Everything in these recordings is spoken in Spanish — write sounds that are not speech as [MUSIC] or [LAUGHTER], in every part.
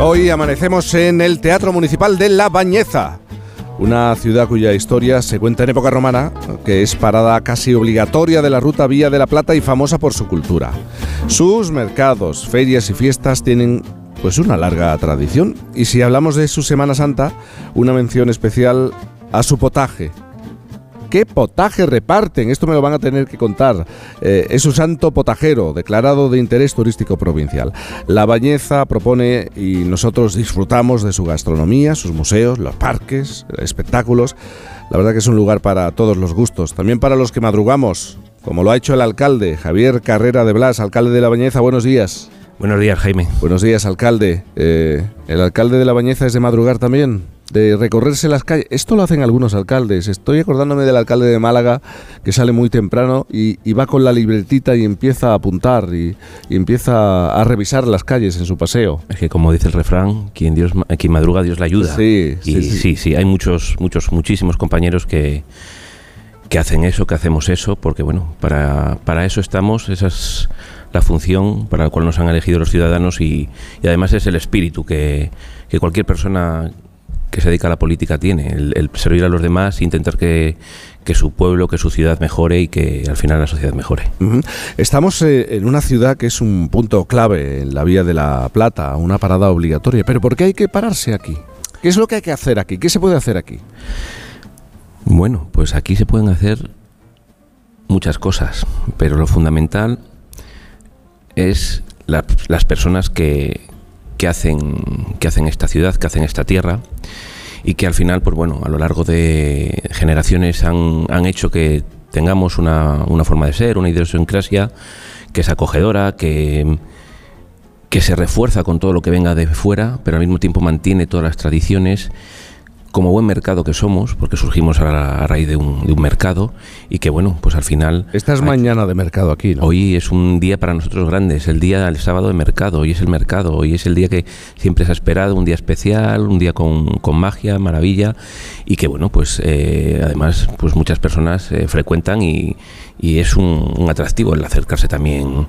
Hoy amanecemos en el Teatro Municipal de La Bañeza, una ciudad cuya historia se cuenta en época romana, que es parada casi obligatoria de la ruta Vía de la Plata y famosa por su cultura. Sus mercados, ferias y fiestas tienen pues una larga tradición y si hablamos de su Semana Santa, una mención especial a su potaje, ¿Qué potaje reparten? Esto me lo van a tener que contar. Eh, es un santo potajero, declarado de interés turístico provincial. La Bañeza propone y nosotros disfrutamos de su gastronomía, sus museos, los parques, espectáculos. La verdad que es un lugar para todos los gustos, también para los que madrugamos, como lo ha hecho el alcalde, Javier Carrera de Blas, alcalde de La Bañeza. Buenos días. Buenos días, Jaime. Buenos días, alcalde. Eh, ¿El alcalde de La Bañeza es de madrugar también? De recorrerse las calles. Esto lo hacen algunos alcaldes. Estoy acordándome del alcalde de Málaga que sale muy temprano y, va con la libretita y empieza a apuntar y, empieza a revisar las calles en su paseo. Es que como dice el refrán, quien Dios quien madruga Dios le ayuda. Sí, sí, sí, sí, hay muchos muchos muchísimos compañeros que que hacen eso, que hacemos eso, porque bueno, para, para eso estamos, esa es la función para la cual nos han elegido los ciudadanos y, y además es el espíritu que, que cualquier persona que se dedica a la política tiene, el, servir a los demás e intentar que, su pueblo, que su ciudad mejore y que al final la sociedad mejore. Estamos eh, en una ciudad que es un punto clave en la Vía de la Plata, una parada obligatoria, pero ¿por qué hay que pararse aquí? ¿Qué es lo que hay que hacer aquí? ¿Qué se puede hacer aquí? Bueno, pues aquí se pueden hacer muchas cosas, pero lo fundamental es las personas que, que hacen, que hacen esta ciudad, que hacen esta tierra y que al final, pues bueno, a lo largo de generaciones han, han hecho que tengamos una, una, forma de ser, una idiosincrasia que es acogedora, que, que se refuerza con todo lo que venga de fuera, pero al mismo tiempo mantiene todas las tradiciones como buen mercado que somos, porque surgimos a, raíz de un, de un, mercado y que bueno, pues al final... Esta es mañana de mercado aquí, ¿no? Hoy es un día para nosotros grande, es el día del sábado de mercado, hoy es el mercado, hoy es el día que siempre se ha esperado, un día especial, un día con, con magia, maravilla y que bueno, pues eh, además pues muchas personas eh, frecuentan y, y es un, atractivo el acercarse también,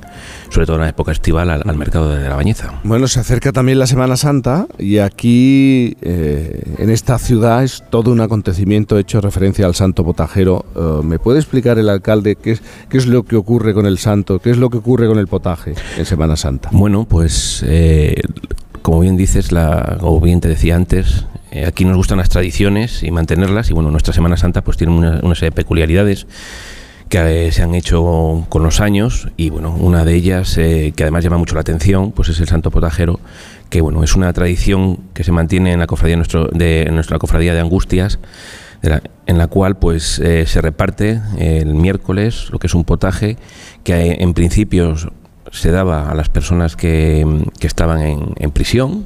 sobre todo en la época estival, al, mercado de la Bañeza. Bueno, se acerca también la Semana Santa y aquí eh, en esta ciudad es todo un acontecimiento hecho referencia al santo potajero. Eh, ¿Me puede explicar el alcalde qué es, qué es lo que ocurre con el santo, qué es lo que ocurre con el potaje en Semana Santa? Bueno, pues eh, como bien dices, la, o bien te decía antes, aquí nos gustan las tradiciones y mantenerlas y bueno, nuestra Semana Santa pues tiene una, una serie de peculiaridades que eh, se han hecho con los años y bueno, una de ellas eh, que además llama mucho la atención, pues es el Santo Potajero, que bueno, es una tradición que se mantiene en la cofradía nuestro, de nuestra cofradía de Angustias, en la cual pues eh, se reparte el miércoles lo que es un potaje que en principio se daba a las personas que, estaban en, prisión.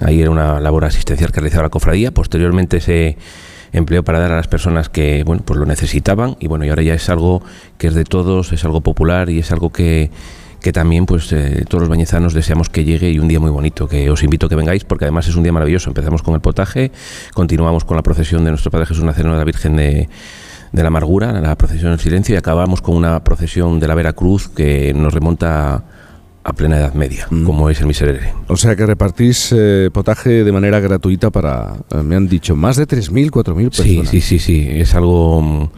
ahí era una labor asistencial que realizaba la cofradía. Posteriormente se empleó para dar a las personas que bueno pues lo necesitaban y bueno y ahora ya es algo que es de todos es algo popular y es algo que que también pues eh, todos los bañezanos deseamos que llegue y un día muy bonito, que os invito a que vengáis porque además es un día maravilloso. Empezamos con el potaje, continuamos con la procesión de nuestro Padre Jesús Nazareno de la Virgen de, de la Amargura, la procesión del silencio y acabamos con una procesión de la Vera Cruz que nos remonta a plena edad media, mm. como es el miserere. O sea que repartís eh, potaje de manera gratuita para, eh, me han dicho, más de 3.000, 4.000 personas. Sí, sí, sí, sí, es algo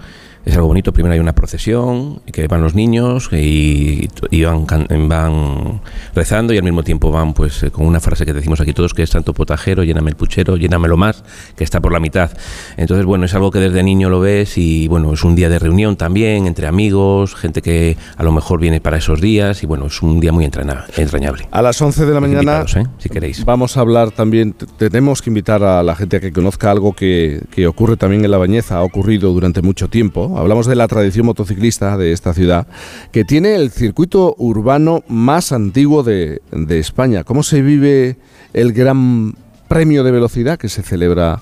es algo bonito. Primero hay una procesión que van los niños y, van, van, rezando y al mismo tiempo van pues eh, con una frase que decimos aquí todos que es tanto potajero, lléname el puchero, llénamelo más, que está por la mitad. Entonces, bueno, es algo que desde niño lo ves y bueno, es un día de reunión también entre amigos, gente que a lo mejor viene para esos días y bueno, es un día muy entrañable. A las 11 de la mañana, ¿eh? si queréis. Vamos a hablar también, tenemos que invitar a la gente a que conozca algo que, que ocurre también en La Bañeza, ha ocurrido durante mucho tiempo Hablamos de la tradición motociclista de esta ciudad, que tiene el circuito urbano más antiguo de, de España. ¿Cómo se vive el gran premio de velocidad que se celebra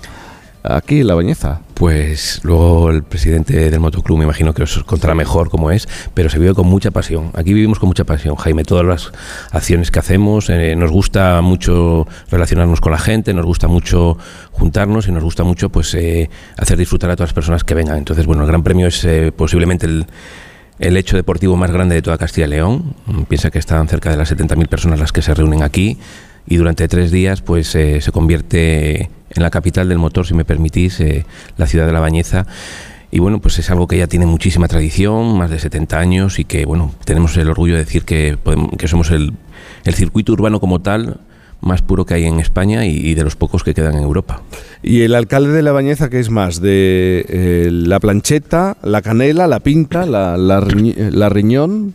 aquí en La Bañeza? Pues luego el presidente del motoclub me imagino que os contará mejor cómo es, pero se vive con mucha pasión. Aquí vivimos con mucha pasión, Jaime. Todas las acciones que hacemos, eh, nos gusta mucho relacionarnos con la gente, nos gusta mucho juntarnos y nos gusta mucho pues eh, hacer disfrutar a todas las personas que vengan. Entonces, bueno, el Gran Premio es eh, posiblemente el el hecho deportivo más grande de toda Castilla y León. Piensa que están cerca de las 70.000 personas las que se reúnen aquí. Y durante tres días pues se convierte en la capital del motor, si me permitís, la ciudad de La Bañeza. Y bueno, pues es algo que ya tiene muchísima tradición, más de 70 años, y que bueno, tenemos el orgullo de decir que, que somos el, el circuito urbano como tal más puro que hay en España y, de los pocos que quedan en Europa. ¿Y el alcalde de La Bañeza qué es más? ¿De eh, la plancheta, la canela, la pinta, la, la, riñón?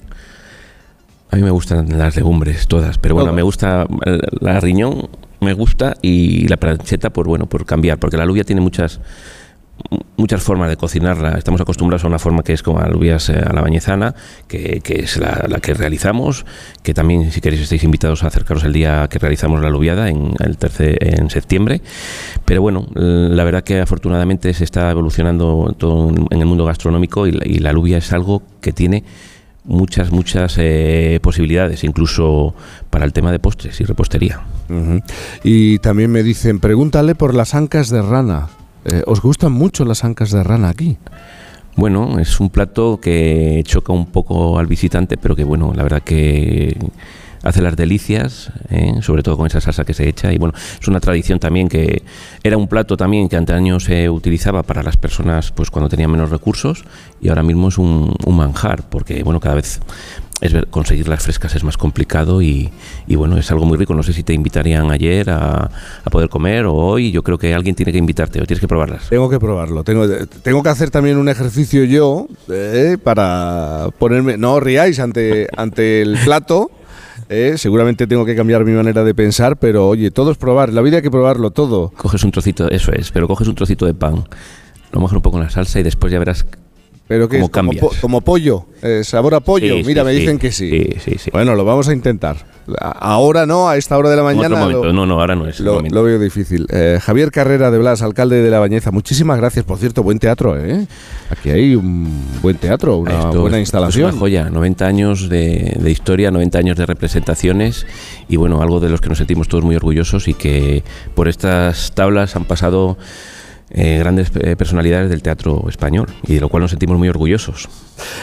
A mí me gustan las legumbres todas, pero bueno, me gusta la riñón, me gusta y la plancheta por bueno, por cambiar, porque la alubia tiene muchas muchas formas de cocinarla. Estamos acostumbrados a una forma que es como alubias eh, a la bañezana, que, es la, que realizamos, que también si queréis estáis invitados a acercaros el día que realizamos la alubiada en, el tercer, en septiembre. Pero bueno, la verdad que afortunadamente se está evolucionando todo en el mundo gastronómico y la, alubia es algo que tiene muchas, muchas eh, posibilidades, incluso para el tema de postres y repostería. Y también me dicen, pregúntale por las ancas de rana. Eh, ¿Os gustan mucho las ancas de rana aquí? Bueno, es un plato que choca un poco al visitante, pero que bueno, la verdad que hace las delicias, ¿eh? sobre todo con esa salsa que se echa. Y bueno, es una tradición también que era un plato también que antaño se utilizaba para las personas pues cuando tenían menos recursos y ahora mismo es un, manjar, porque bueno, cada vez es conseguir las frescas es más complicado y, bueno, es algo muy rico. No sé si te invitarían ayer a, poder comer o hoy. Yo creo que alguien tiene que invitarte o tienes que probarlas. Tengo que probarlo. Tengo, tengo que hacer también un ejercicio yo eh, para ponerme. No riáis ante, ante el plato. Eh, seguramente tengo que cambiar mi manera de pensar, pero oye, todo es probar. La vida hay que probarlo todo. Coges un trocito, eso es, pero coges un trocito de pan, lo mojas un poco en la salsa y después ya verás ¿Pero qué Como, pollo, eh, sabor a pollo. Mira, me dicen que sí. Bueno, lo vamos a intentar. Ahora no, a esta hora de la mañana. no, no, ahora no es. Lo, veo difícil. Eh, Javier Carrera de Blas, alcalde de La Bañeza, muchísimas gracias. Por cierto, buen teatro, ¿eh? Aquí hay un buen teatro, una buena instalación. Es una joya, 90 años de, de historia, 90 años de representaciones y bueno, algo de los que nos sentimos todos muy orgullosos y que por estas tablas han pasado eh, grandes eh, personalidades del teatro español y de lo cual nos sentimos muy orgullosos.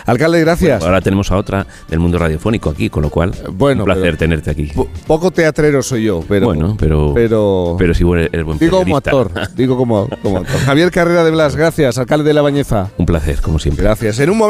Alcalde, gracias. ahora tenemos a otra del mundo radiofónico aquí, con lo cual bueno, un placer tenerte aquí. Poco teatrero soy yo, pero bueno, pero pero, pero sí eres buen Digo como actor, digo como, como actor. [LAUGHS] Javier Carrera de Blas, gracias, alcalde de La Bañeza. Un placer, como siempre. Gracias. En un momento